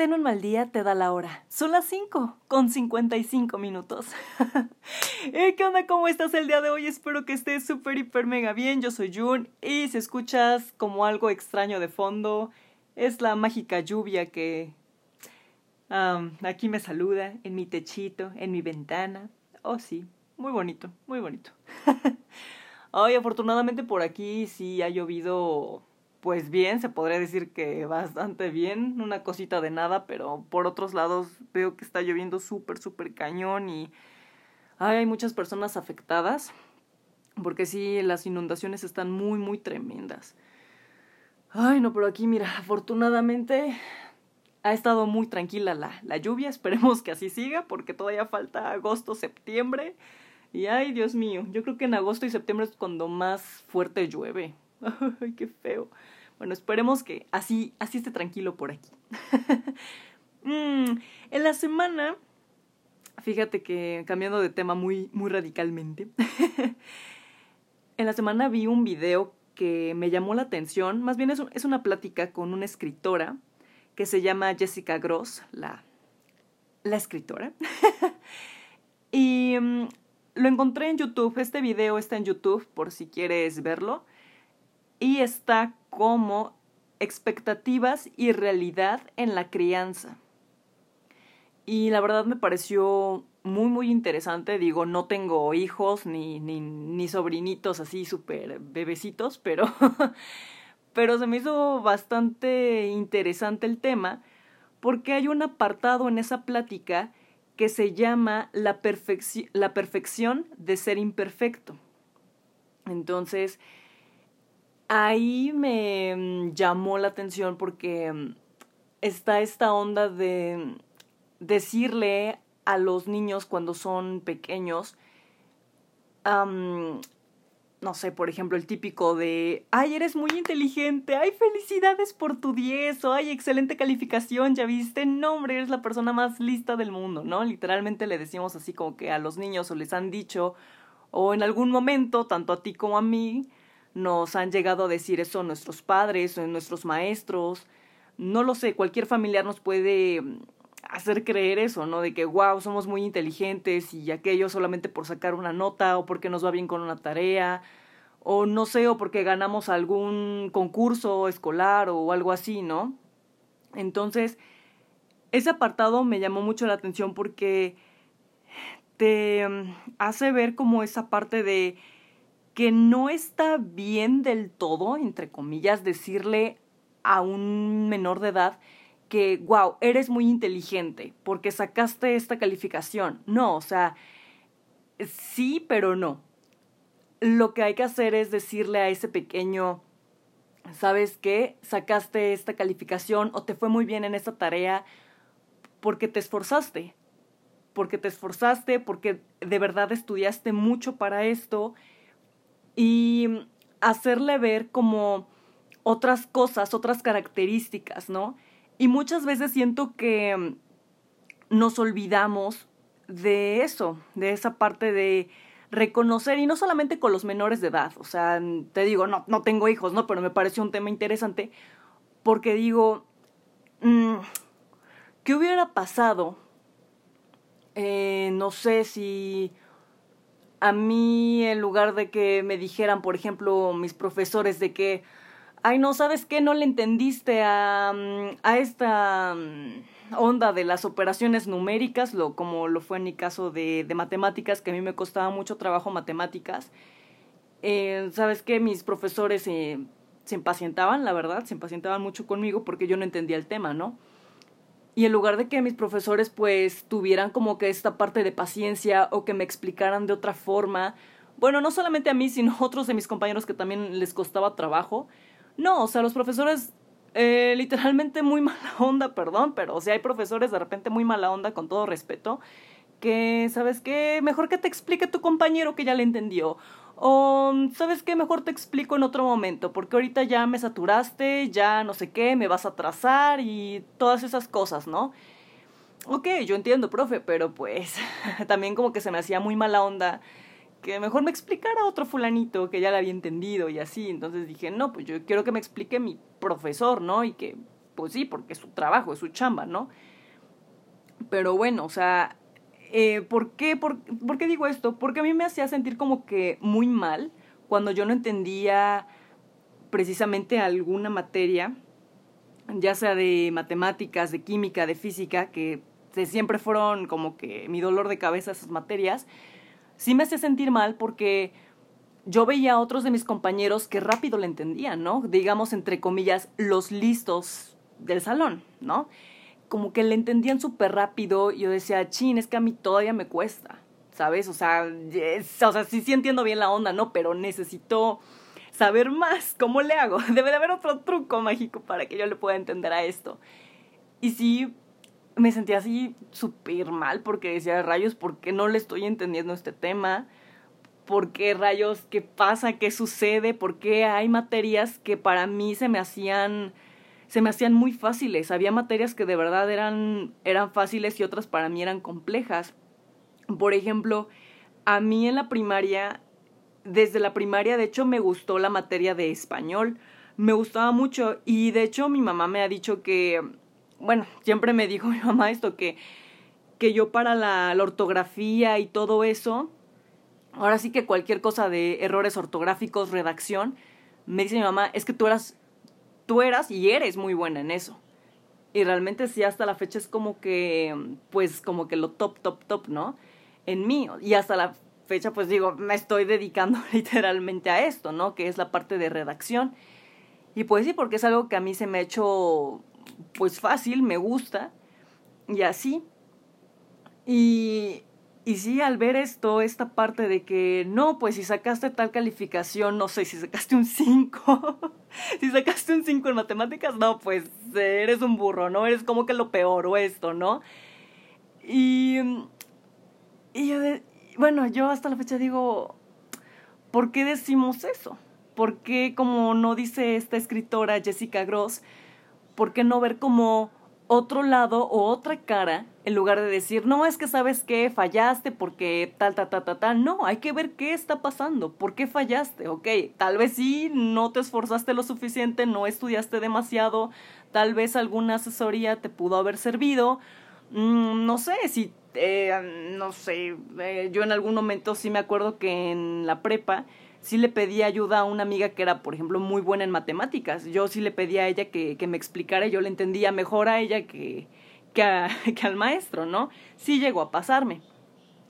Ten un mal día, te da la hora. Son las 5 con 55 minutos. Eh, ¿Qué onda? ¿Cómo estás el día de hoy? Espero que estés súper, hiper, mega bien. Yo soy Jun y si escuchas como algo extraño de fondo, es la mágica lluvia que aquí me saluda en mi techito, en mi ventana. Oh, sí, muy bonito, muy bonito. Ay, afortunadamente por aquí sí ha llovido pues bien, se podría decir que bastante bien, una cosita de nada, pero por otros lados veo que está lloviendo súper, súper cañón y hay muchas personas afectadas, porque sí, las inundaciones están muy, muy tremendas. Ay, no, pero aquí mira, afortunadamente ha estado muy tranquila la, la lluvia, esperemos que así siga, porque todavía falta agosto, septiembre. Y ay, Dios mío, yo creo que en agosto y septiembre es cuando más fuerte llueve. Ay, qué feo. Bueno, esperemos que así, así esté tranquilo por aquí. Mm, en la semana, fíjate que cambiando de tema muy, muy radicalmente, en la semana vi un video que me llamó la atención, más bien es, es una plática con una escritora que se llama Jessica Gross, la, la escritora. y mm, lo encontré en YouTube, este video está en YouTube por si quieres verlo y está como expectativas y realidad en la crianza. Y la verdad me pareció muy muy interesante, digo, no tengo hijos ni, ni, ni sobrinitos así súper bebecitos, pero, pero se me hizo bastante interesante el tema porque hay un apartado en esa plática que se llama la, la perfección de ser imperfecto. Entonces, ahí me mm, llamó la atención porque mm, está esta onda de decirle a los niños cuando son pequeños, no sé, por ejemplo, el típico de, ay, eres muy inteligente, ay, felicidades por tu 10, o ay, excelente calificación, ya viste, no, hombre, eres la persona más lista del mundo, ¿no? Literalmente le decimos así como que a los niños o les han dicho, o en algún momento, tanto a ti como a mí, nos han llegado a decir eso nuestros padres, o nuestros maestros, no lo sé, cualquier familiar nos puede mm, hacer creer eso, ¿no? De que, wow, somos muy inteligentes y aquello solamente por sacar una nota o porque nos va bien con una tarea o no sé, o porque ganamos algún concurso escolar o algo así, ¿no? Entonces, ese apartado me llamó mucho la atención porque te mm, hace ver como esa parte de que no está bien del todo, entre comillas, decirle a un menor de edad que, wow, eres muy inteligente porque sacaste esta calificación. No, o sea, sí, pero no. Lo que hay que hacer es decirle a ese pequeño, ¿sabes qué? Sacaste esta calificación o te fue muy bien en esta tarea porque te esforzaste. Porque te esforzaste, porque de verdad estudiaste mucho para esto y hacerle ver como otras cosas, otras características, ¿no? Y muchas veces siento que nos olvidamos de eso, de esa parte de reconocer, y no solamente con los menores de edad, o sea, te digo, no, no tengo hijos, ¿no? Pero me pareció un tema interesante porque digo, mm, ¿qué hubiera pasado? Eh, no sé si a mí en lugar de que me dijeran, por ejemplo, mis profesores de que, ay, no, ¿sabes qué? No le entendiste a, mm, a esta mm, onda de las operaciones numéricas, lo, como lo fue en mi caso de, de matemáticas, que a mí me costaba mucho trabajo matemáticas. Eh, ¿Sabes qué? Mis profesores se impacientaban, la verdad, se impacientaban mucho conmigo porque yo no entendía el tema, ¿no? Y en lugar de que mis profesores pues tuvieran como que esta parte de paciencia o que me explicaran de otra forma, bueno, no solamente a mí, sino a otros de mis compañeros que también les costaba trabajo, no, o sea, los profesores eh, literalmente muy mala onda, perdón, pero o sea, hay profesores de repente muy mala onda, con todo respeto, que, ¿sabes qué? Mejor que te explique tu compañero que ya le entendió. O, ¿sabes qué? Mejor te explico en otro momento, porque ahorita ya me saturaste, ya no sé qué, me vas a atrasar y todas esas cosas, ¿no? Ok, yo entiendo, profe, pero pues también como que se me hacía muy mala onda que mejor me explicara otro fulanito que ya la había entendido y así. Entonces dije, no, pues yo quiero que me explique mi profesor, ¿no? Y que pues sí, porque es su trabajo, es su chamba, ¿no? Pero bueno, o sea, eh, ¿por, qué, por, ¿por qué digo esto? Porque a mí me hacía sentir como que muy mal cuando yo no entendía precisamente alguna materia, ya sea de matemáticas, de química, de física, que siempre fueron como que mi dolor de cabeza esas materias, sí me hacía sentir mal porque yo veía a otros de mis compañeros que rápido le entendían, ¿no? Digamos, entre comillas, los listos del salón, ¿no? Como que le entendían súper rápido y yo decía, chin, es que a mí todavía me cuesta, ¿sabes? O sea, o sea, sí, sí entiendo bien la onda, ¿no? Pero necesito saber más. ¿Cómo le hago? Debe de haber otro truco mágico para que yo le pueda entender a esto. Y sí, me sentía así súper mal porque decía, rayos, ¿por qué no le estoy entendiendo este tema? ¿Por qué rayos? ¿Qué pasa? ¿Qué sucede? ¿Por qué hay materias que para mí se me hacían se me hacían muy fáciles. Había materias que de verdad eran, eran fáciles y otras para mí eran complejas. Por ejemplo, a mí en la primaria, desde la primaria, de hecho, me gustó la materia de español. Me gustaba mucho y de hecho mi mamá me ha dicho que bueno, siempre me dijo mi mamá esto, que, que yo para la, ortografía y todo eso, ahora sí que cualquier cosa de errores ortográficos, redacción, me dice mi mamá, es que tú eras, tú eras y eres muy buena en eso. Y realmente sí, hasta la fecha es como que, pues como que lo top, top, top, ¿no? En mí. Y hasta la fecha, pues digo, me estoy dedicando literalmente a esto, ¿no? Que es la parte de redacción. Y pues sí, porque es algo que a mí se me ha hecho pues fácil, me gusta, y así. Y, y sí, al ver esto, esta parte de que no, pues si sacaste tal calificación, no sé, si sacaste un 5, si sacaste un 5 en matemáticas, no, pues eres un burro, ¿no? Eres como que lo peor o esto, ¿no? Y, y yo bueno, yo hasta la fecha digo, ¿por qué decimos eso? ¿Por qué, como no dice esta escritora Jessica Gross, ¿por qué no ver como otro lado o otra cara en lugar de decir, no, es que sabes que fallaste porque tal, tal, tal, tal, tal. No, hay que ver qué está pasando, por qué fallaste. Ok, tal vez sí, no te esforzaste lo suficiente, no estudiaste demasiado, tal vez alguna asesoría te pudo haber servido. Mm, no sé, si, eh, no sé, eh, yo en algún momento sí me acuerdo que en la prepa sí le pedí ayuda a una amiga que era, por ejemplo, muy buena en matemáticas. Yo sí le pedí a ella que, que me explicara yo le entendía mejor a ella que, que, que al maestro, ¿no? Sí llegó a pasarme.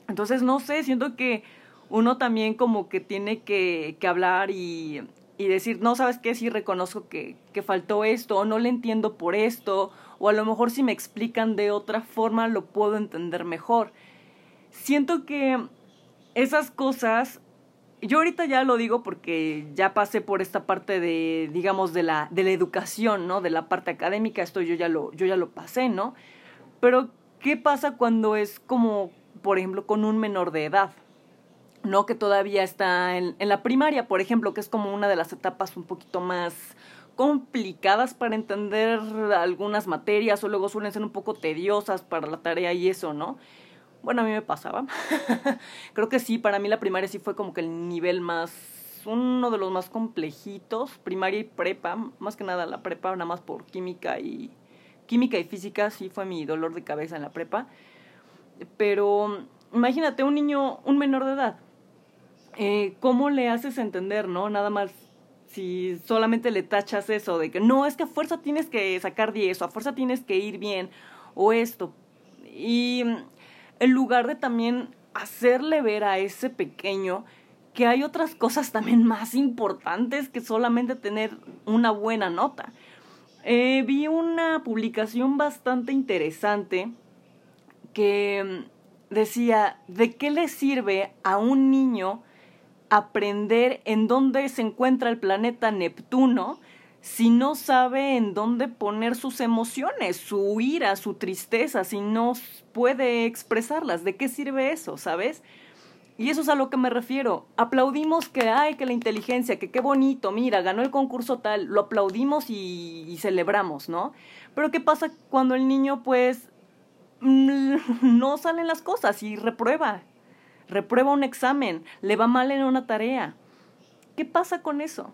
Entonces, no sé, siento que uno también como que tiene que, que hablar y, y decir, no, ¿sabes qué? Sí reconozco que, que faltó esto, o no le entiendo por esto, o a lo mejor si me explican de otra forma lo puedo entender mejor. Siento que esas cosas yo ahorita ya lo digo porque ya pasé por esta parte de, digamos, de la, de la educación, ¿no? De la parte académica, esto yo ya lo, yo ya lo pasé, ¿no? Pero, ¿qué pasa cuando es como, por ejemplo, con un menor de edad? ¿No? Que todavía está en, en la primaria, por ejemplo, que es como una de las etapas un poquito más complicadas para entender algunas materias o luego suelen ser un poco tediosas para la tarea y eso, ¿no? Bueno, a mí me pasaba. Creo que sí, para mí la primaria sí fue como que el nivel más, uno de los más complejitos, primaria y prepa, más que nada la prepa, nada más por química y, química y física, sí fue mi dolor de cabeza en la prepa. Pero imagínate un niño, un menor de edad, eh, ¿cómo le haces entender, no? Nada más si solamente le tachas eso de que no, es que a fuerza tienes que sacar 10 o a fuerza tienes que ir bien o esto. Y en lugar de también hacerle ver a ese pequeño que hay otras cosas también más importantes que solamente tener una buena nota. Eh, vi una publicación bastante interesante que mm, decía, ¿de qué le sirve a un niño aprender en dónde se encuentra el planeta Neptuno si no sabe en dónde poner sus emociones, su ira, su tristeza, si no puede expresarlas, ¿de qué sirve eso, sabes? Y eso es a lo que me refiero. Aplaudimos que, ay, que la inteligencia, que qué bonito, mira, ganó el concurso tal, lo aplaudimos y, y celebramos, ¿no? Pero ¿qué pasa cuando el niño, pues, no salen las cosas y reprueba? Reprueba un examen, le va mal en una tarea. ¿Qué pasa con eso?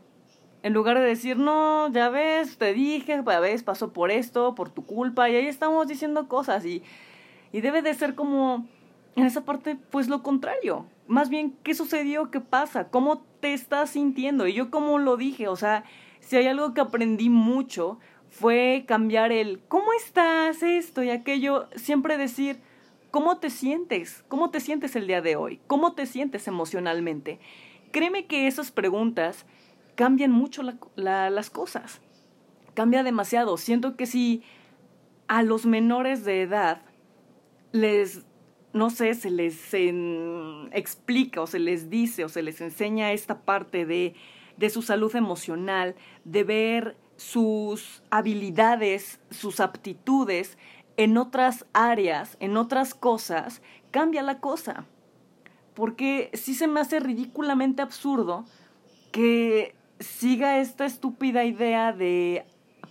En lugar de decir, no, ya ves, te dije, ya ves, pasó por esto, por tu culpa, y ahí estamos diciendo cosas y, y debe de ser como en esa parte, pues lo contrario. Más bien, ¿qué sucedió? ¿Qué pasa? ¿Cómo te estás sintiendo? Y yo como lo dije, o sea, si hay algo que aprendí mucho fue cambiar el ¿cómo estás? esto y aquello, siempre decir ¿cómo te sientes? ¿Cómo te sientes el día de hoy? ¿Cómo te sientes emocionalmente? Créeme que esas preguntas cambian mucho las cosas. Cambia demasiado. Siento que si a los menores de edad les, no sé, se les explica o se les dice o se les enseña esta parte de, de su salud emocional, de ver sus habilidades, sus aptitudes en otras áreas, en otras cosas, cambia la cosa. Porque sí se me hace ridículamente absurdo que siga esta estúpida idea de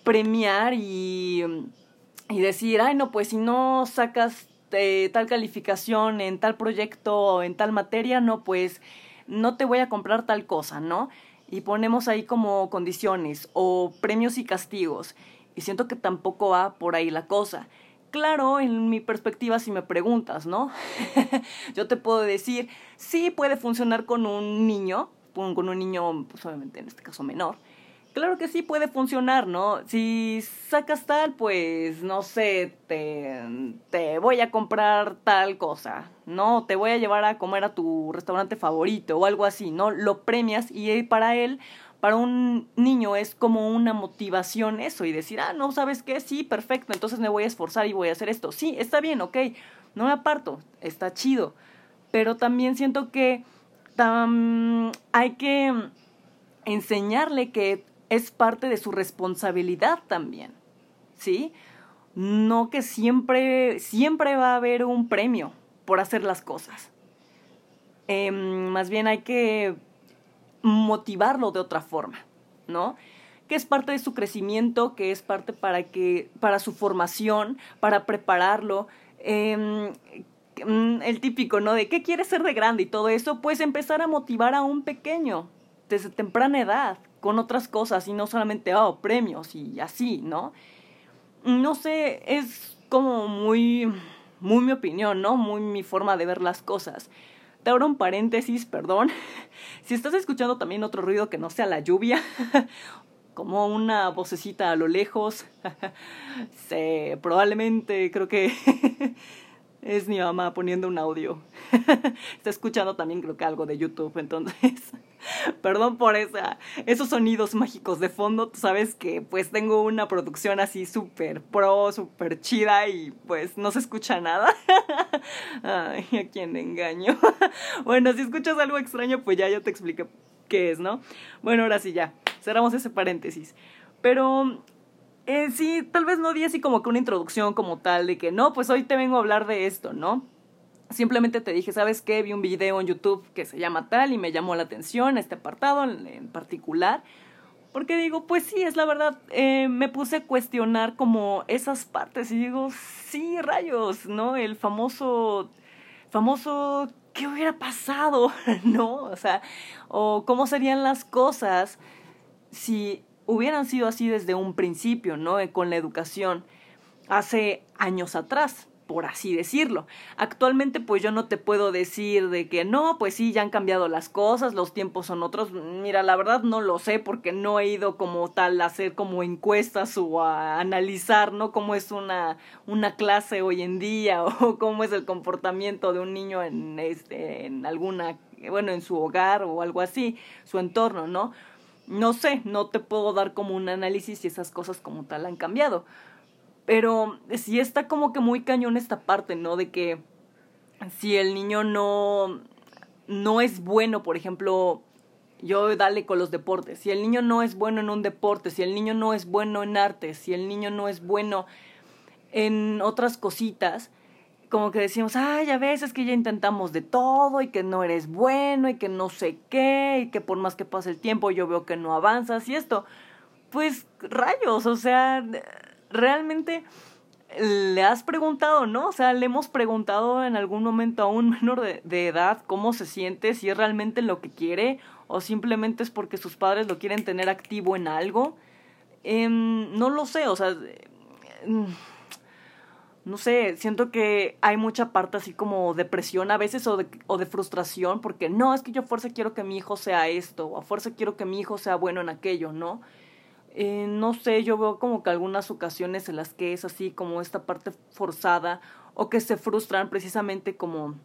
premiar y, y decir, ay no, pues si no sacas eh, tal calificación en tal proyecto o en tal materia, no, pues no te voy a comprar tal cosa, ¿no? y ponemos ahí como condiciones o premios y castigos. Y siento que tampoco va por ahí la cosa. Claro, en mi perspectiva, si me preguntas, ¿no? Yo te puedo decir, sí puede funcionar con un niño, con un niño, pues obviamente en este caso menor, claro que sí puede funcionar, ¿no? Si sacas tal, pues no sé, te, te voy a comprar tal cosa, ¿no? Te voy a llevar a comer a tu restaurante favorito o algo así, ¿no? Lo premias y para él, para un niño es como una motivación eso y decir, ah, no, ¿sabes qué? Sí, perfecto, entonces me voy a esforzar y voy a hacer esto. Sí, está bien, ok, no me aparto, está chido. Pero también siento que hay que enseñarle que es parte de su responsabilidad también, ¿sí? No que siempre, siempre va a haber un premio por hacer las cosas. Em, más bien hay que motivarlo de otra forma, ¿no? Que es parte de su crecimiento, que es parte para que, para su formación, para prepararlo. Em, el típico, ¿no? De qué quiere ser de grande y todo eso, pues empezar a motivar a un pequeño desde temprana edad, con otras cosas y no solamente, oh, premios y así, ¿no? No sé, es como muy, muy mi opinión, ¿no? Muy mi forma de ver las cosas. Te abro un paréntesis, perdón. Si estás escuchando también otro ruido que no sea la lluvia, como una vocecita a lo lejos, probablemente creo que es mi mamá poniendo un audio. Está escuchando también creo que algo de YouTube, entonces Perdón por esa, esos sonidos mágicos de fondo. Tú sabes que pues tengo una producción así súper pro, súper chida y pues no se escucha nada. Ay, a quién engaño. bueno, si escuchas algo extraño, pues ya yo te expliqué qué es, ¿no? Bueno, ahora sí ya, cerramos ese paréntesis. Pero eh, sí, tal vez no di así como que una introducción como tal de que no, pues hoy te vengo a hablar de esto, ¿no? Simplemente te dije, ¿sabes qué? Vi un video en YouTube que se llama tal y me llamó la atención este apartado en, particular. Porque digo, pues sí, es la verdad, eh, me puse a cuestionar como esas partes y digo, sí, rayos, ¿no? El famoso, famoso, ¿qué hubiera pasado? ¿No? O sea, o cómo serían las cosas si hubieran sido así desde un principio, ¿no? Con la educación hace años atrás por así decirlo. Actualmente pues yo no te puedo decir de que no, pues sí, ya han cambiado las cosas, los tiempos son otros. Mira, la verdad no lo sé porque no he ido como tal a hacer como encuestas o a analizar, ¿no? Cómo es una, una clase hoy en día o cómo es el comportamiento de un niño en, este, en alguna, bueno, en su hogar o algo así, su entorno, ¿no? No sé, no te puedo dar como un análisis si esas cosas como tal han cambiado pero sí está como que muy cañón esta parte, ¿no? De que si el niño no, no es bueno, por ejemplo, yo dale con los deportes, si el niño no es bueno en un deporte, si el niño no es bueno en arte, si el niño no es bueno en otras cositas, como que decimos, ay, a veces que ya intentamos de todo y que no eres bueno y que no sé qué y que por más que pase el tiempo yo veo que no avanzas y esto, pues rayos, o sea, realmente le has preguntado, ¿no? O sea, le hemos preguntado en algún momento a un menor de, edad cómo se siente, si es realmente lo que quiere o simplemente es porque sus padres lo quieren tener activo en algo. Em, no lo sé, o sea, no sé, siento que hay mucha parte así como depresión a veces o de, o de frustración porque no, es que yo a fuerza quiero que mi hijo sea esto, o a fuerza quiero que mi hijo sea bueno en aquello, ¿no? Eh, no sé, yo veo como que algunas ocasiones en las que es así como esta parte forzada o que se frustran precisamente como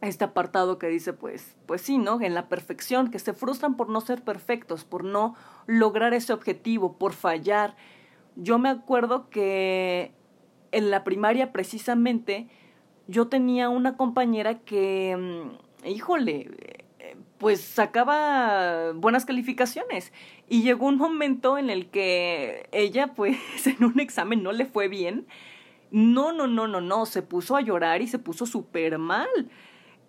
este apartado que dice pues pues sí, ¿no? En la perfección, que se frustran por no ser perfectos, por no lograr ese objetivo, por fallar. Yo me acuerdo que en la primaria precisamente yo tenía una compañera que, mm, híjole, pues sacaba buenas calificaciones. Y llegó un momento en el que ella, pues, en un examen no le fue bien. No, no, no, no, no, se puso a llorar y se puso súper mal.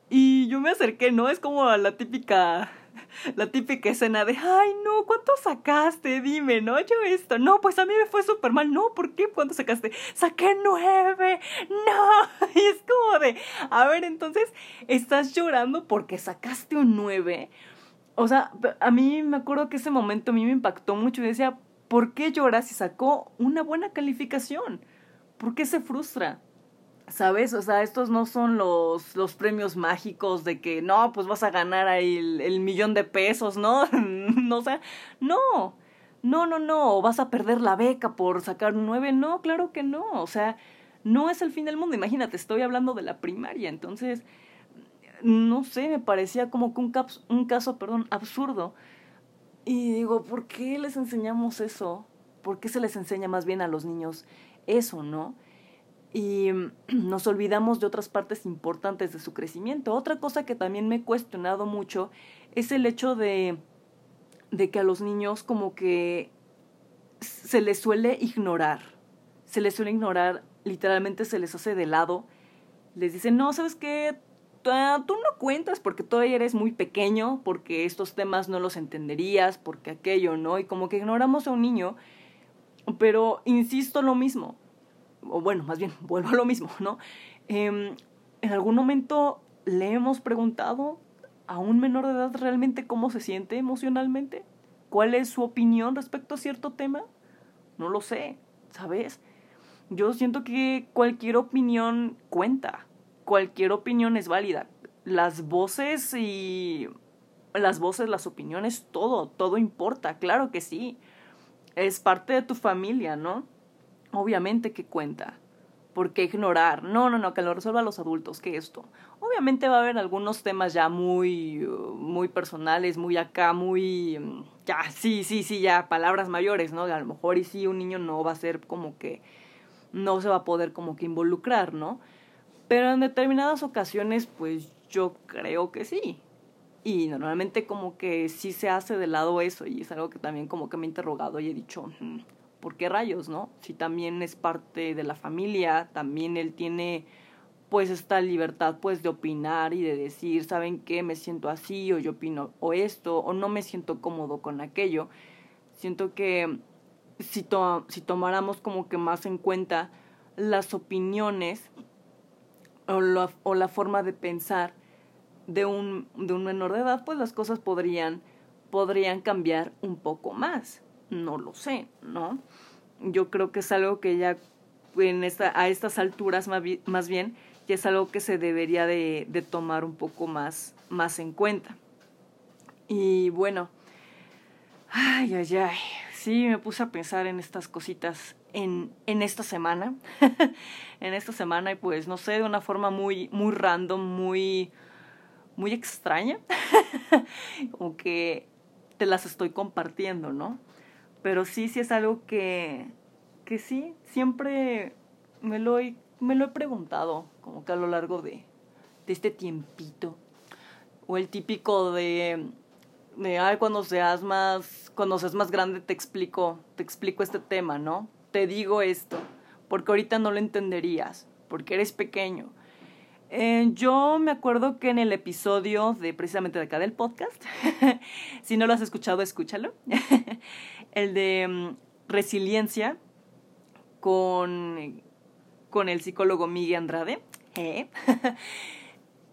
Y yo me acerqué, ¿no? Es como la típica la típica escena de, ay, no, ¿cuánto sacaste? Dime, ¿no? Yo esto, no, pues a mí me fue súper mal, no, ¿por qué? ¿Cuánto sacaste? Saqué nueve, no, y es como de, a ver, entonces, ¿estás llorando porque sacaste un nueve? O sea, a mí me acuerdo que ese momento a mí me impactó mucho y decía, ¿por qué llora si sacó una buena calificación? ¿Por qué se frustra? ¿Sabes? O sea, estos no son los, los premios mágicos de que no, pues vas a ganar ahí el, millón de pesos, ¿no? no, o sea, no, no, no, no, vas a perder la beca por sacar un nueve, no, claro que no, o sea, no es el fin del mundo, imagínate, estoy hablando de la primaria, entonces, no sé, me parecía como que un, un caso, perdón, absurdo. Y digo, ¿por qué les enseñamos eso? ¿Por qué se les enseña más bien a los niños eso, no? Y nos olvidamos de otras partes importantes de su crecimiento. Otra cosa que también me he cuestionado mucho es el hecho de, de que a los niños como que se les suele ignorar, se les suele ignorar, literalmente se les hace de lado, les dicen, no, ¿sabes qué? Tú no cuentas porque todavía eres muy pequeño, porque estos temas no los entenderías, porque aquello, ¿no? Y como que ignoramos a un niño, pero insisto lo mismo, o bueno, más bien, vuelvo a lo mismo, ¿no? Em, en algún momento le hemos preguntado a un menor de edad realmente cómo se siente emocionalmente, cuál es su opinión respecto a cierto tema. No lo sé, ¿sabes? Yo siento que cualquier opinión cuenta, cualquier opinión es válida. Las voces y las voces, las opiniones, todo, todo importa, claro que sí. Es parte de tu familia, ¿no? Obviamente que cuenta. ¿Por qué ignorar? No, no, no, que lo resuelvan los adultos, que esto. Obviamente va a haber algunos temas ya muy, muy personales, muy acá, muy, ya, sí, sí, sí, ya, palabras mayores, ¿no? A lo mejor y sí, un niño no va a ser como que, no se va a poder como que involucrar, ¿no? Pero en determinadas ocasiones, pues yo creo que sí. Y normalmente como que sí se hace de lado eso y es algo que también como que me he interrogado y he dicho, ¿por qué rayos, no? Si también es parte de la familia, también él tiene pues esta libertad pues de opinar y de decir, ¿saben qué? Me siento así o yo opino o esto o no me siento cómodo con aquello. Siento que si, si tomáramos como que más en cuenta las opiniones o la, o la forma de pensar de un, de un menor de edad, pues las cosas podrían, podrían cambiar un poco más no lo sé, ¿no? Yo creo que es algo que ya en esta, a estas alturas más bien ya es algo que se debería de, tomar un poco más, más en cuenta. Y bueno, ay, ay, ay, sí, me puse a pensar en estas cositas en, en esta semana, en esta semana y pues no sé, de una forma muy, muy random, muy, muy extraña, como que te las estoy compartiendo, ¿no? Pero sí, sí es algo que, que sí, siempre me lo, he, me lo he preguntado, como que a lo largo de, de este tiempito. O el típico de, de, ay, cuando seas más, cuando seas más grande te explico, te explico este tema, ¿no? Te digo esto, porque ahorita no lo entenderías, porque eres pequeño. Eh, yo me acuerdo que en el episodio de precisamente de acá del podcast, si no lo has escuchado, escúchalo, el de mm, resiliencia con, con el psicólogo Miguel Andrade. ¿eh?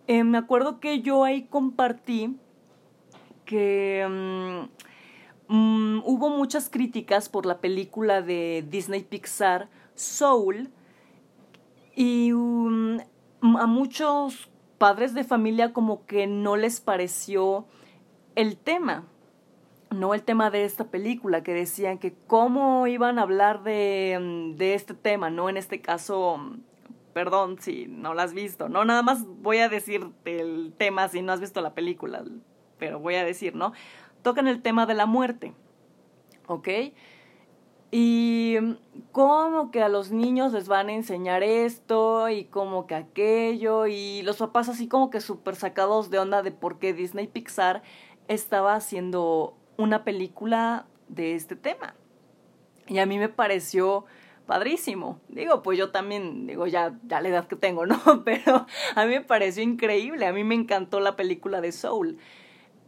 Eh, me acuerdo que yo ahí compartí que mm, mm, hubo muchas críticas por la película de Disney Pixar Soul y a muchos padres de familia como que no les pareció el tema, no el tema de esta película, que decían que cómo iban a hablar de, mm, de este tema, no en este caso, perdón si no la has visto, no nada más voy a decir el tema si no has visto la película, pero voy a decir, ¿no? Tocan el tema de la muerte, ¿ok? Y como que a los niños les van a enseñar esto y como que aquello y los papás así como que súper sacados de onda de por qué Disney Pixar estaba haciendo una película de este tema. Y a mí me pareció padrísimo. Digo, pues yo también, digo, ya, ya la edad que tengo, ¿no? Pero a mí me pareció increíble, a mí me encantó la película de Soul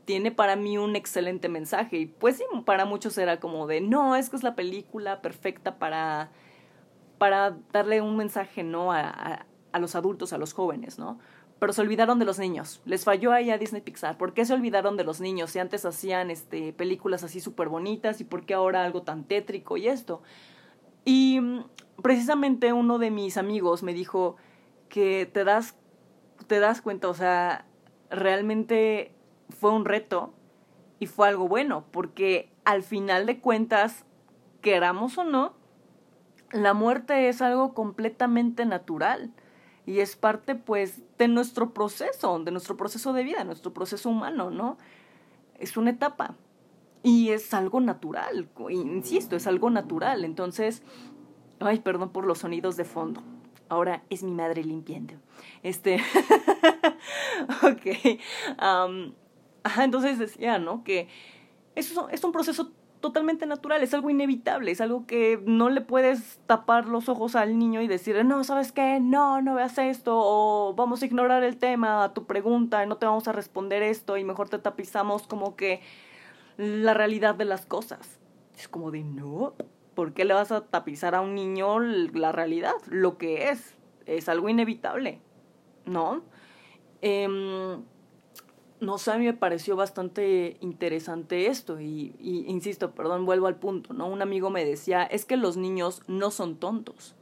tiene para mí un excelente mensaje. Y pues sí, para muchos era como de, no, es que es la película perfecta para, para darle un mensaje, ¿no? A, a, los adultos, a los jóvenes, ¿no? Pero se olvidaron de los niños. Les falló ahí a Disney Pixar. ¿Por qué se olvidaron de los niños? Si antes hacían este, películas así súper bonitas y por qué ahora algo tan tétrico y esto. Y mm, precisamente uno de mis amigos me dijo que te das, te das cuenta, o sea, realmente fue un reto y fue algo bueno, porque al final de cuentas, queramos o no, la muerte es algo completamente natural y es parte pues de nuestro proceso, de nuestro proceso de vida, nuestro proceso humano, ¿no? Es una etapa y es algo natural, insisto, es algo natural. Entonces, ay, perdón por los sonidos de fondo. Ahora es mi madre limpiando. Este, ok. Ajá, entonces decía, ¿no? Que eso es un proceso totalmente natural, es algo inevitable, es algo que no le puedes tapar los ojos al niño y decirle, no, ¿sabes qué? No, no veas esto, o vamos a ignorar el tema, a tu pregunta, no te vamos a responder esto, y mejor te tapizamos como que la realidad de las cosas. Es como de, no, ¿por qué le vas a tapizar a un niño la realidad? Lo que es, es algo inevitable, ¿no? Eh, no sé, a mí me pareció bastante interesante esto y, insisto, perdón, vuelvo al punto, ¿no? Un amigo me decía, es que los niños no son tontos.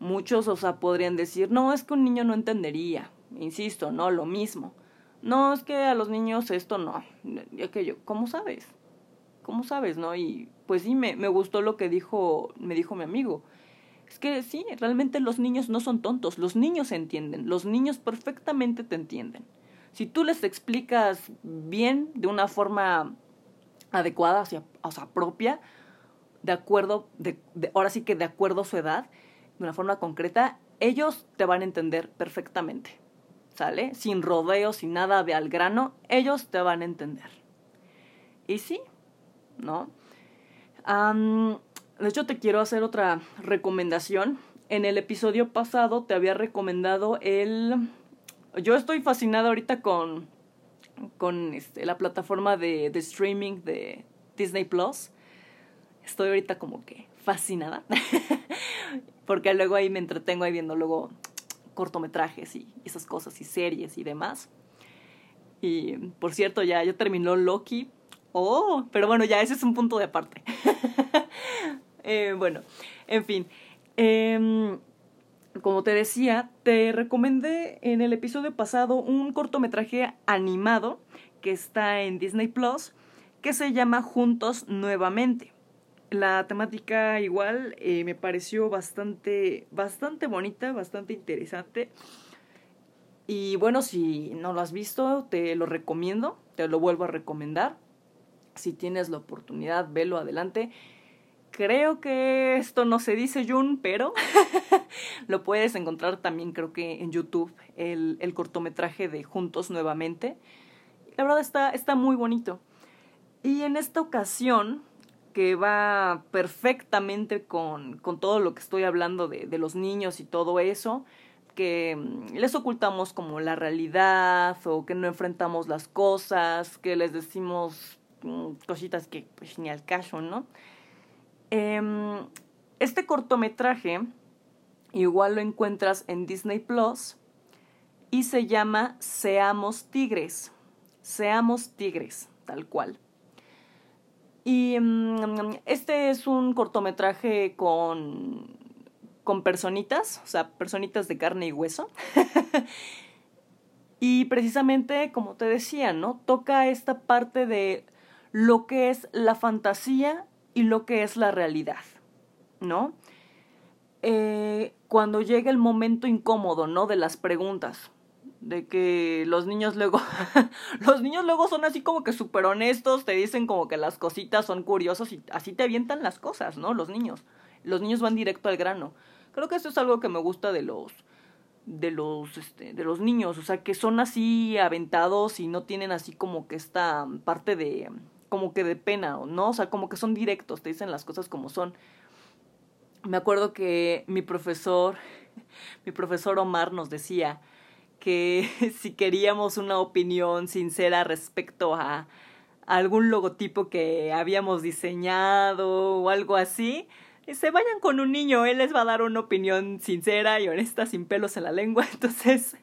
Muchos, o sea, podrían decir, no, es que un niño no entendería. Insisto, no, lo mismo. No, es que a los niños esto no. Y aquello, ¿cómo sabes? ¿Cómo sabes, no? Y pues sí, me, me gustó lo que dijo, me dijo mi amigo. Es que sí, realmente los niños no son tontos, los niños entienden, los niños perfectamente te entienden. Si tú les explicas bien, de una forma adecuada, o sea, propia, de acuerdo, ahora sí que de acuerdo a su edad, de una forma concreta, ellos te van a entender perfectamente. ¿Sale? Sin rodeos, sin nada de al grano, ellos te van a entender. Y sí, ¿no? de hecho, te quiero hacer otra recomendación. En el episodio pasado te había recomendado el yo estoy fascinada ahorita con, con este, la plataforma de, de streaming de Disney Plus. Estoy ahorita como que fascinada. Porque luego ahí me entretengo ahí viendo luego cortometrajes y esas cosas y series y demás. Y por cierto, ya, ya terminó Loki. Oh, pero bueno, ya ese es un punto de aparte. eh, bueno, en fin. Eh, como te decía, te recomendé en el episodio pasado un cortometraje animado que está en Disney Plus que se llama Juntos Nuevamente. La temática igual eh, me pareció bastante, bastante bonita, bastante interesante. Y bueno, si no lo has visto, te lo recomiendo, te lo vuelvo a recomendar. Si tienes la oportunidad, velo adelante. Creo que esto no se dice Jun, pero lo puedes encontrar también creo que en YouTube, el, el cortometraje de Juntos Nuevamente. La verdad está, está muy bonito. Y en esta ocasión, que va perfectamente con, con todo lo que estoy hablando de, de los niños y todo eso, que mm, les ocultamos como la realidad o que no enfrentamos las cosas, que les decimos mm, cositas que pues ni al caso, ¿no? Em, este cortometraje igual lo encuentras en Disney Plus y se llama Seamos Tigres. Seamos Tigres, tal cual. Y mm, este es un cortometraje con, con personitas, o sea, personitas de carne y hueso. y precisamente, como te decía, ¿no? Toca esta parte de lo que es la fantasía y lo que es la realidad, ¿no? Eh, cuando llega el momento incómodo, ¿no? De las preguntas de que los niños luego los niños luego son así como que súper honestos, te dicen como que las cositas son curiosos y así te avientan las cosas, ¿no? Los niños. Los niños van directo al grano. Creo que eso es algo que me gusta de los de los este, de los niños, o sea, que son así aventados y no tienen así como que esta parte de como que de pena, ¿no? O sea, como que son directos, te dicen las cosas como son. Me acuerdo que mi profesor mi profesor Omar nos decía que si queríamos una opinión sincera respecto a algún logotipo que habíamos diseñado o algo así, se vayan con un niño, él les va a dar una opinión sincera y honesta sin pelos en la lengua, entonces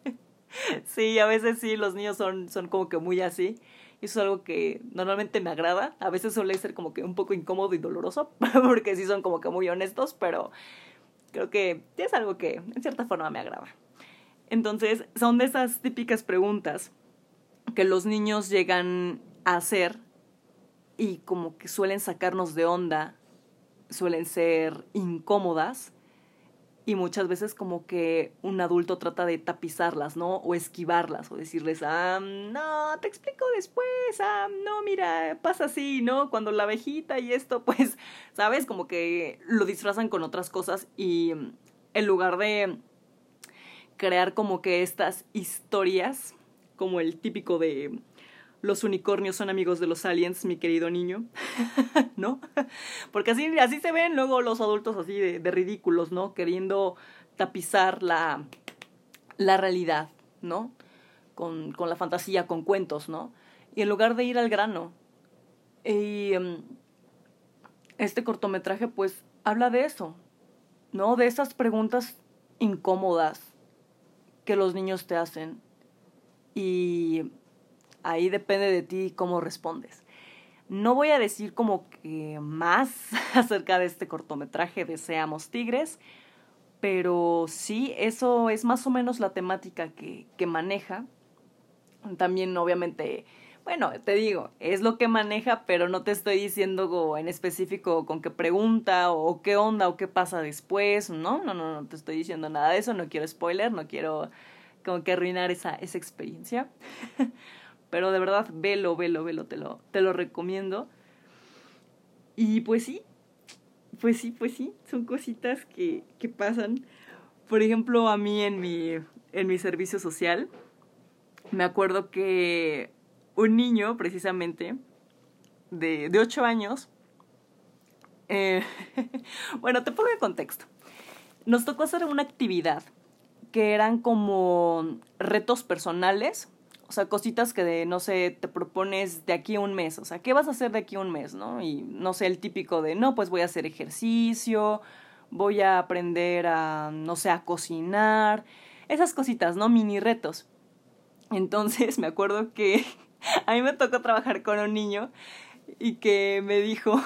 sí, a veces sí, los niños son, son como que muy así. Eso es algo que normalmente me agrada. A veces suele ser como que un poco incómodo y doloroso, porque sí son como que muy honestos, pero creo que es algo que en cierta forma me agrada. Entonces, son de esas típicas preguntas que los niños llegan a hacer y como que suelen sacarnos de onda, suelen ser incómodas y muchas veces como que un adulto trata de tapizarlas, ¿no? O esquivarlas, o decirles, ah, no, te explico después, ah, no, mira, pasa así, ¿no? Cuando la abejita y esto, pues, ¿sabes? Como que lo disfrazan con otras cosas y en lugar de crear como que estas historias, como el típico de los unicornios son amigos de los aliens, mi querido niño, ¿no? Porque así, así se ven luego los adultos así de, ridículos, ¿no? Queriendo tapizar la, la realidad, ¿no? Con, con, la fantasía, con cuentos, ¿no? Y en lugar de ir al grano. Y um, este cortometraje pues habla de eso, ¿no? De esas preguntas incómodas, que los niños te hacen y ahí depende de ti cómo respondes. No voy a decir como que más acerca de este cortometraje de Seamos Tigres, pero sí, eso es más o menos la temática que, que maneja. También obviamente, bueno, te digo, es lo que maneja, pero no te estoy diciendo en específico con qué pregunta o qué onda o qué pasa después. No, no, no, no te estoy diciendo nada de eso, no quiero spoiler, no quiero como que arruinar esa, esa experiencia. Pero de verdad, velo, velo, velo, te lo, te lo recomiendo. Y pues sí, pues sí, pues sí, son cositas que, que pasan. Por ejemplo, a mí en mi, en mi servicio social, me acuerdo que un niño, precisamente, de, de 8 años, eh, bueno, te pongo en contexto. Nos tocó hacer una actividad que eran como retos personales, o sea, cositas que de, no sé, te propones de aquí a un mes, o sea, ¿qué vas a hacer de aquí a un mes, no? Y no sé, el típico de, no, pues voy a hacer ejercicio, voy a aprender a, no sé, a cocinar, esas cositas, ¿no? Mini retos. Entonces me acuerdo que a mí me tocó trabajar con un niño y que me dijo,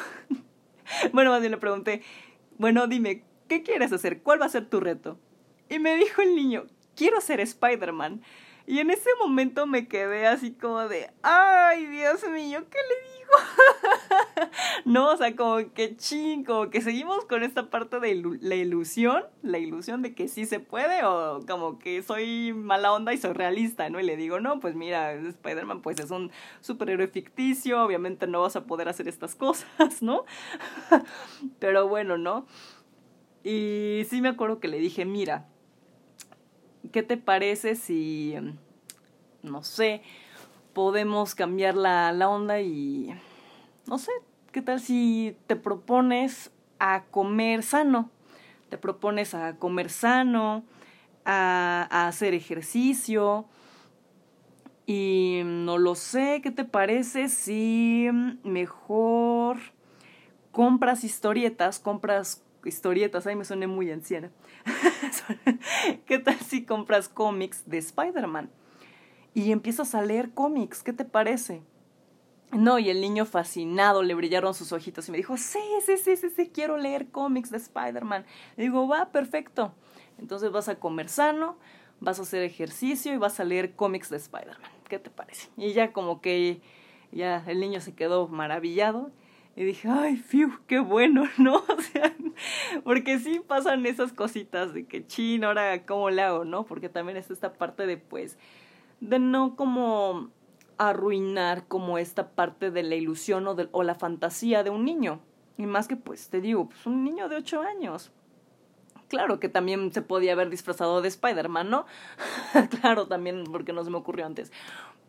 bueno, más bien le pregunté, bueno, dime, ¿qué quieres hacer? ¿Cuál va a ser tu reto? Y me dijo el niño, quiero ser Spider-Man. Y en ese momento me quedé así como de, ay, Dios mío, ¿qué le digo? no, o sea, como que chingo, que seguimos con esta parte de la ilusión, la ilusión de que sí se puede, o como que soy mala onda y soy realista, ¿no? Y le digo, no, pues mira, Spider-Man pues es un superhéroe ficticio, obviamente no vas a poder hacer estas cosas, ¿no? Pero bueno, ¿no? Y sí me acuerdo que le dije, mira, ¿qué te parece si, no sé, podemos cambiar la, la onda y, no sé, ¿qué tal si te propones a comer sano? Te propones a comer sano, a, hacer ejercicio. Y no lo sé, ¿qué te parece si mejor compras historietas, compras historietas, ahí me suene muy anciana. ¿Qué tal si compras cómics de Spider-Man? Y empiezas a leer cómics, ¿qué te parece? No, y el niño fascinado, le brillaron sus ojitos y me dijo, sí, sí, sí, sí, sí, quiero leer cómics de Spider-Man. Digo, va, perfecto. Entonces vas a comer sano, vas a hacer ejercicio y vas a leer cómics de Spider-Man. ¿Qué te parece? Y ya como que ya el niño se quedó maravillado y dije, ay, fiu, qué bueno, ¿no? O sea, porque sí pasan esas cositas de que, chin, ahora cómo le hago, ¿no? Porque también es esta parte de, pues, de no como arruinar como esta parte de la ilusión o, de, o la fantasía de un niño. Y más que, pues, te digo, pues un niño de ocho años. Claro que también se podía haber disfrazado de Spider-Man, ¿no? claro, también porque no se me ocurrió antes.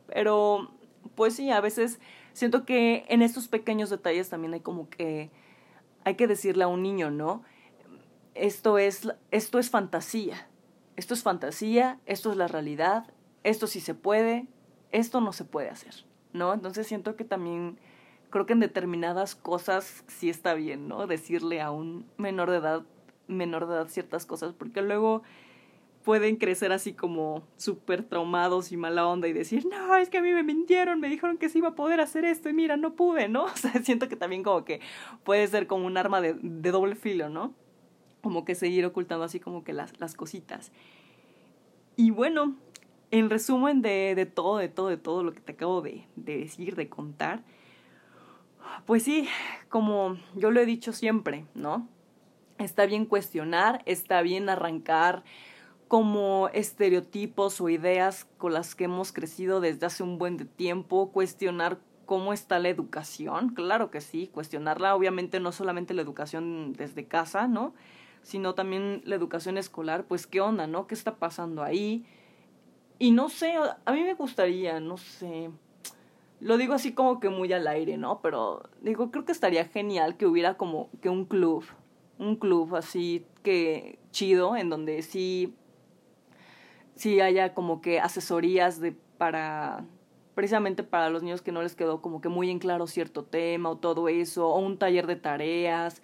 Pero, pues sí, a veces siento que en estos pequeños detalles también hay como que hay que decirle a un niño, ¿no? Esto es esto es fantasía. Esto es fantasía, esto es la realidad, esto sí se puede, esto no se puede hacer, ¿no? Entonces siento que también creo que en determinadas cosas sí está bien, ¿no? Decirle a un menor de edad, menor de edad ciertas cosas, porque luego pueden crecer así como súper traumados y mala onda y decir, no, es que a mí me mintieron, me dijeron que sí iba a poder hacer esto y mira, no pude, ¿no? O sea, siento que también como que puede ser como un arma de, doble filo, ¿no? Como que seguir ocultando así como que las, las cositas. Y bueno, en resumen de, todo, de todo, de todo lo que te acabo de decir, de contar, pues sí, como yo lo he dicho siempre, ¿no? Está bien cuestionar, está bien arrancar como estereotipos o ideas con las que hemos crecido desde hace un buen tiempo, cuestionar cómo está la educación, claro que sí, cuestionarla, obviamente no solamente la educación desde casa, ¿no? Sino también la educación escolar, pues qué onda, ¿no? ¿Qué está pasando ahí? Y no sé, a mí me gustaría, no sé, lo digo así como que muy al aire, ¿no? Pero digo, creo que estaría genial que hubiera como que un club, un club así que chido, en donde sí, sí haya como que asesorías de para precisamente para los niños que no les quedó como que muy en claro cierto tema o todo eso, o un taller de tareas,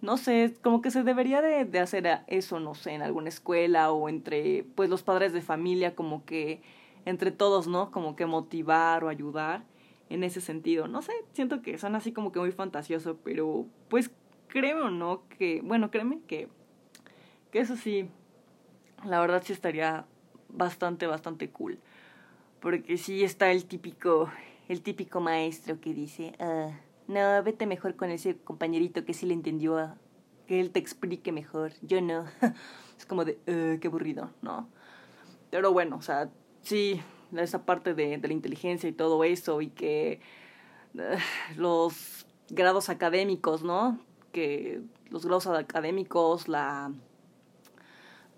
no sé, como que se debería de, de hacer eso, no sé, en alguna escuela o entre, pues, los padres de familia, como que entre todos, ¿no? Como que motivar o ayudar en ese sentido. No sé, siento que son así como que muy fantasioso, pero pues creo, ¿no? Que, bueno, créeme que, que eso sí, la verdad sí estaría bastante, bastante cool. Porque sí está el típico, el típico maestro que dice, ah, no, vete mejor con ese compañerito que sí le entendió, que él te explique mejor. Yo no. es como de, uh, qué aburrido, ¿no? Pero bueno, o sea, sí, esa parte de, de la inteligencia y todo eso, y que uh, los grados académicos, ¿no? Que los grados académicos, la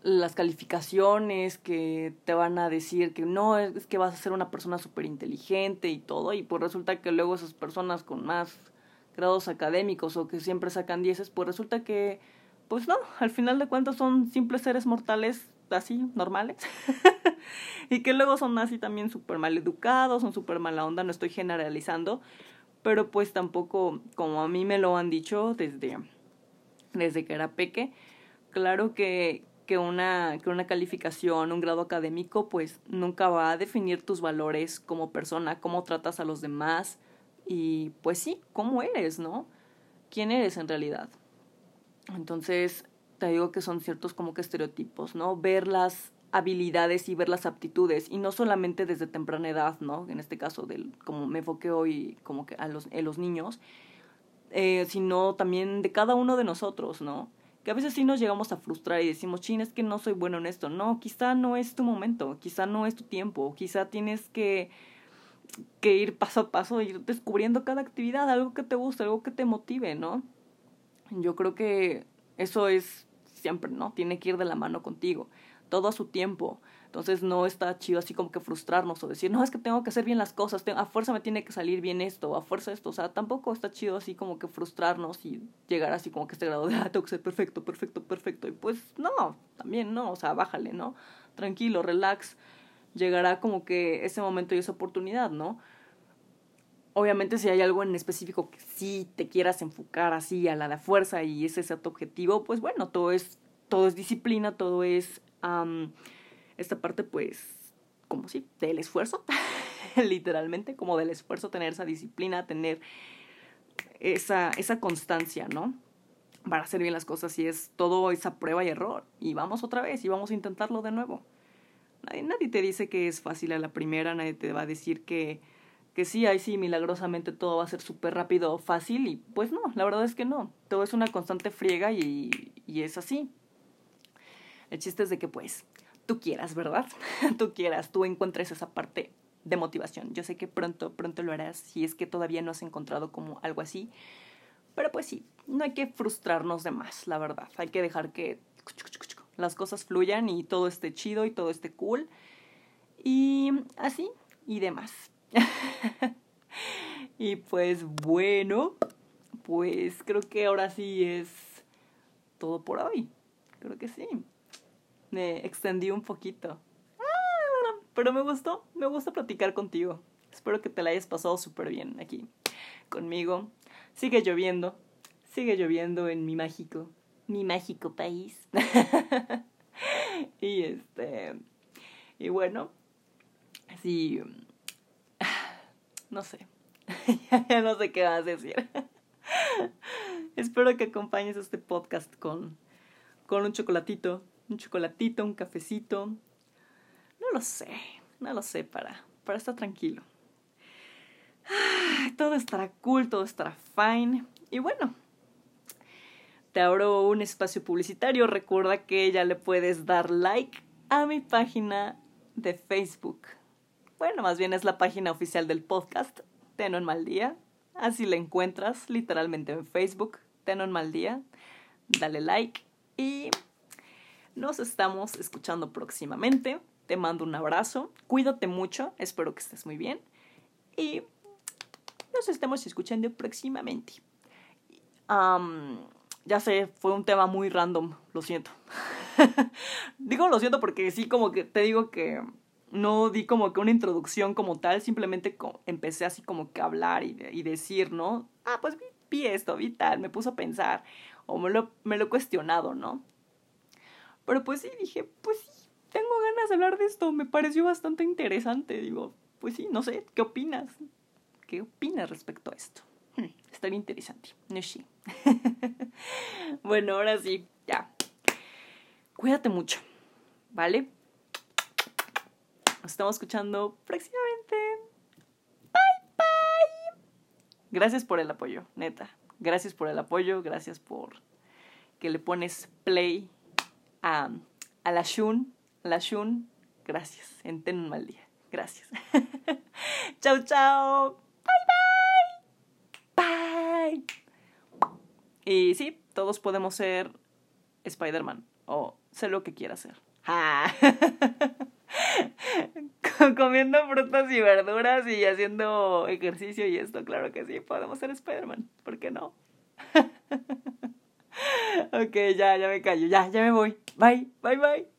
las calificaciones que te van a decir que no, es que vas a ser una persona súper inteligente y todo, y pues resulta que luego esas personas con más grados académicos o que siempre sacan dieces, pues resulta que, pues no, al final de cuentas son simples seres mortales así, normales, y que luego son así también súper mal educados, son súper mala onda, no estoy generalizando, pero pues tampoco, como a mí me lo han dicho desde, desde que era peque, claro que, que una, que una calificación, un grado académico, pues nunca va a definir tus valores como persona, cómo tratas a los demás y pues sí, cómo eres, ¿no? ¿Quién eres en realidad? Entonces, te digo que son ciertos como que estereotipos, ¿no? Ver las habilidades y ver las aptitudes y no solamente desde temprana edad, ¿no? En este caso, del, como me enfoqué hoy como que a los, en los niños, eh, sino también de cada uno de nosotros, ¿no? Que a veces sí nos llegamos a frustrar y decimos, chin, es que no soy bueno en esto. No, quizá no es tu momento, quizá no es tu tiempo, quizá tienes que, que ir paso a paso, ir descubriendo cada actividad, algo que te guste, algo que te motive, ¿no? Yo creo que eso es siempre, ¿no? Tiene que ir de la mano contigo, todo a su tiempo. Entonces no está chido así como que frustrarnos o decir, no, es que tengo que hacer bien las cosas, a fuerza me tiene que salir bien esto, a fuerza esto. O sea, tampoco está chido así como que frustrarnos y llegar así como que este grado de, ah, tengo que ser perfecto, perfecto, perfecto. Y pues no, también no, o sea, bájale, ¿no? Tranquilo, relax. Llegará como que ese momento y esa oportunidad, ¿no? Obviamente si hay algo en específico que sí te quieras enfocar así a la de fuerza y ese es tu objetivo, pues bueno, todo es, todo es disciplina, todo es esta parte pues, como sí, del esfuerzo. literalmente, como del esfuerzo, tener esa disciplina, tener esa, esa constancia, ¿no? Para hacer bien las cosas y es todo esa prueba y error. Y vamos otra vez y vamos a intentarlo de nuevo. Nadie, nadie te dice que es fácil a la primera, nadie te va a decir que, que sí, ahí sí, milagrosamente todo va a ser súper rápido fácil. Y pues no, la verdad es que no. Todo es una constante friega y, y es así. El chiste es de que pues tú quieras, ¿verdad? tú quieras, tú encuentres esa parte de motivación. Yo sé que pronto, pronto lo harás si es que todavía no has encontrado como algo así. Pero pues sí, no hay que frustrarnos de más, la verdad. Hay que dejar que las cosas fluyan y todo esté chido y todo esté cool. Y así y demás. y pues bueno, pues creo que ahora sí es todo por hoy. Creo que sí. Me extendí un poquito. Pero me gustó, me gusta platicar contigo. Espero que te la hayas pasado súper bien aquí conmigo. Sigue lloviendo, sigue lloviendo en mi mágico, mi mágico país. y este, y bueno, así, no sé, ya no sé qué vas a decir. Espero que acompañes este podcast con, con un chocolatito, un chocolatito, un cafecito, no lo sé, no lo sé para, para estar tranquilo. todo estará cool, todo estará fine. Y bueno, te abro un espacio publicitario. Recuerda que ya le puedes dar like a mi página de Facebook. Bueno, más bien es la página oficial del podcast, Ten un mal día. Así la encuentras literalmente en Facebook, Ten un mal día. Dale like y nos estamos escuchando próximamente. Te mando un abrazo. Cuídate mucho. Espero que estés muy bien. Y nos estemos escuchando próximamente. ya sé, fue un tema muy random. Lo siento. digo lo siento porque sí, como que te digo que no di como que una introducción como tal. Simplemente empecé así como que a hablar y, decir, ¿no? Ah, pues vi, vi, esto, vi tal. Me puso a pensar. O me lo, me lo he cuestionado, ¿no? Pero pues sí, dije, pues sí tengo ganas de hablar de esto, me pareció bastante interesante. Digo, pues sí, no sé, ¿qué opinas? ¿Qué opinas respecto a esto? Hmm, estaría interesante. No sí. bueno, ahora sí, ya. Cuídate mucho, ¿vale? Nos estamos escuchando próximamente. Bye, bye. Gracias por el apoyo, neta. Gracias por el apoyo, gracias por que le pones play a, la Shun la Shun, gracias. En ten un mal día. Gracias. chao, chao. Bye, bye. Bye. Y sí, todos podemos ser Spider-Man. O sé lo que quiera. Ah. Comiendo frutas y verduras y haciendo ejercicio y esto, claro que sí, podemos ser Spider-Man. ¿Por qué no? ok, ya, ya me callo. Ya, ya me voy. Bye, bye, bye.